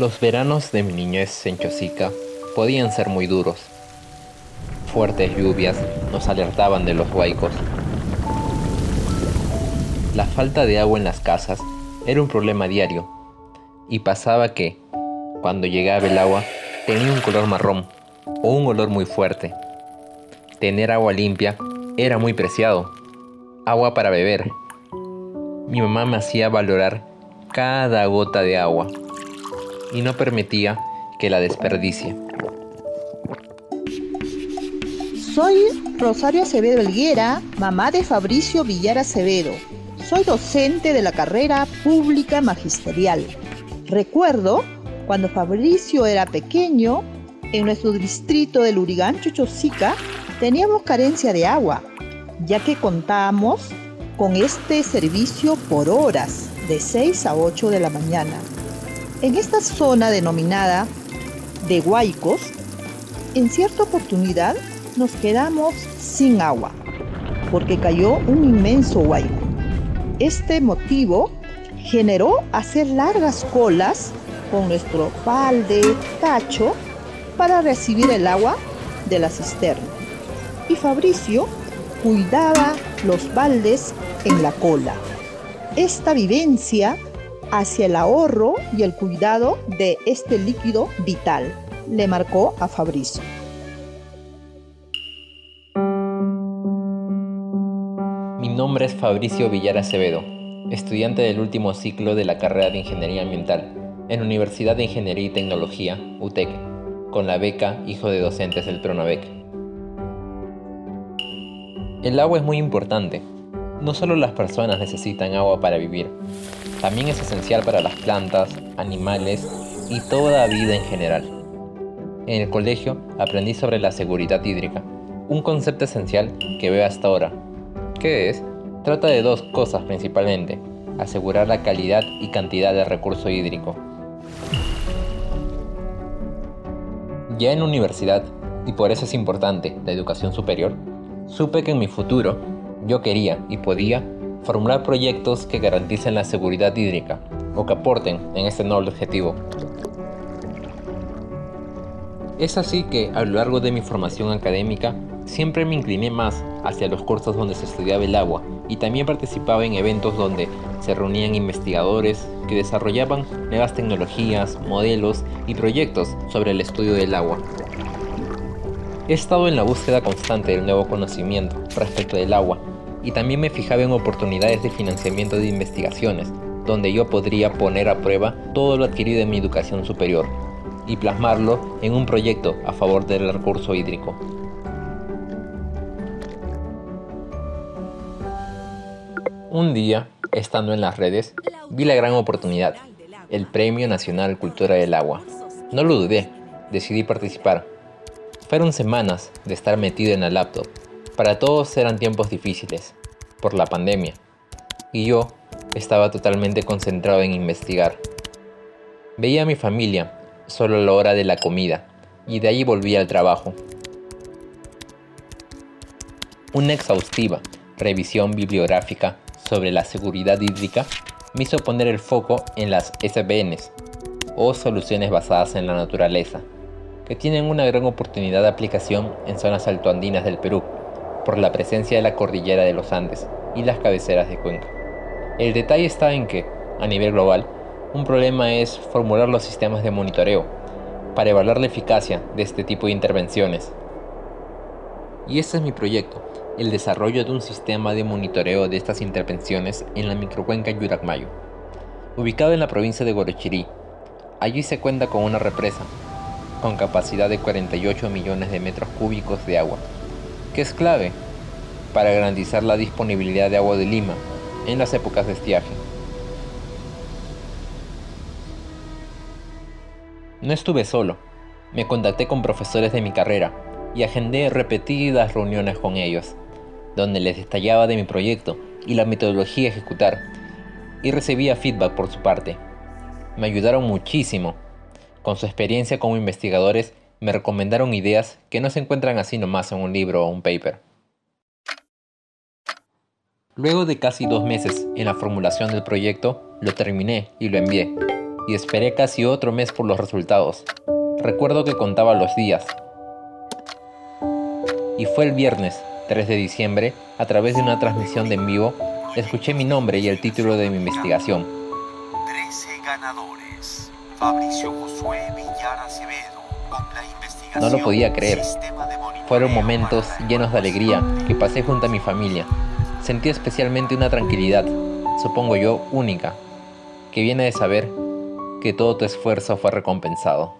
Los veranos de mi niñez en Chosica podían ser muy duros. Fuertes lluvias nos alertaban de los huaicos. La falta de agua en las casas era un problema diario y pasaba que, cuando llegaba el agua, tenía un color marrón o un olor muy fuerte. Tener agua limpia era muy preciado. Agua para beber. Mi mamá me hacía valorar cada gota de agua y no permitía que la desperdicie. Soy Rosario Acevedo Elguera, mamá de Fabricio Villar Acevedo. Soy docente de la carrera pública magisterial. Recuerdo cuando Fabricio era pequeño, en nuestro distrito del Urigán Chuchosica, teníamos carencia de agua, ya que contábamos con este servicio por horas, de 6 a 8 de la mañana. En esta zona denominada de Huaicos, en cierta oportunidad nos quedamos sin agua, porque cayó un inmenso huaico. Este motivo generó hacer largas colas con nuestro balde, tacho, para recibir el agua de la cisterna. Y Fabricio cuidaba los baldes en la cola. Esta vivencia hacia el ahorro y el cuidado de este líquido vital, le marcó a Fabricio. Mi nombre es Fabricio Villar Acevedo, estudiante del último ciclo de la carrera de Ingeniería Ambiental en Universidad de Ingeniería y Tecnología, UTEC, con la beca Hijo de Docentes del Pronavec. El agua es muy importante. No solo las personas necesitan agua para vivir, también es esencial para las plantas, animales y toda vida en general. En el colegio aprendí sobre la seguridad hídrica, un concepto esencial que veo hasta ahora. ¿Qué es? Trata de dos cosas principalmente, asegurar la calidad y cantidad de recurso hídrico. Ya en universidad, y por eso es importante la educación superior, supe que en mi futuro yo quería y podía formular proyectos que garanticen la seguridad hídrica o que aporten en este noble objetivo. Es así que a lo largo de mi formación académica siempre me incliné más hacia los cursos donde se estudiaba el agua y también participaba en eventos donde se reunían investigadores que desarrollaban nuevas tecnologías, modelos y proyectos sobre el estudio del agua. He estado en la búsqueda constante del nuevo conocimiento respecto del agua y también me fijaba en oportunidades de financiamiento de investigaciones, donde yo podría poner a prueba todo lo adquirido en mi educación superior y plasmarlo en un proyecto a favor del recurso hídrico. Un día, estando en las redes, vi la gran oportunidad, el Premio Nacional Cultura del Agua. No lo dudé, decidí participar. Fueron semanas de estar metido en la laptop, para todos eran tiempos difíciles, por la pandemia, y yo estaba totalmente concentrado en investigar. Veía a mi familia solo a la hora de la comida, y de allí volvía al trabajo. Una exhaustiva revisión bibliográfica sobre la seguridad hídrica me hizo poner el foco en las SBNs, o soluciones basadas en la naturaleza, que tienen una gran oportunidad de aplicación en zonas altoandinas del Perú, por la presencia de la cordillera de los Andes y las cabeceras de cuenca. El detalle está en que, a nivel global, un problema es formular los sistemas de monitoreo para evaluar la eficacia de este tipo de intervenciones. Y este es mi proyecto, el desarrollo de un sistema de monitoreo de estas intervenciones en la microcuenca Yuracmayo. Ubicado en la provincia de Gorochirí, allí se cuenta con una represa, con capacidad de 48 millones de metros cúbicos de agua, que es clave para garantizar la disponibilidad de agua de Lima en las épocas de estiaje. No estuve solo, me contacté con profesores de mi carrera y agendé repetidas reuniones con ellos, donde les detallaba de mi proyecto y la metodología a ejecutar, y recibía feedback por su parte. Me ayudaron muchísimo. Con su experiencia como investigadores me recomendaron ideas que no se encuentran así nomás en un libro o un paper. Luego de casi dos meses en la formulación del proyecto, lo terminé y lo envié. y esperé casi otro mes por los resultados. Recuerdo que contaba los días. Y fue el viernes, 3 de diciembre, a través de una transmisión de en vivo, escuché mi nombre y el título de mi investigación. 13 ganadores. Fabricio Josué Villar Acevedo, con la investigación No lo podía creer. Fueron momentos llenos de alegría que pasé junto a mi familia. Sentí especialmente una tranquilidad, supongo yo única, que viene de saber que todo tu esfuerzo fue recompensado.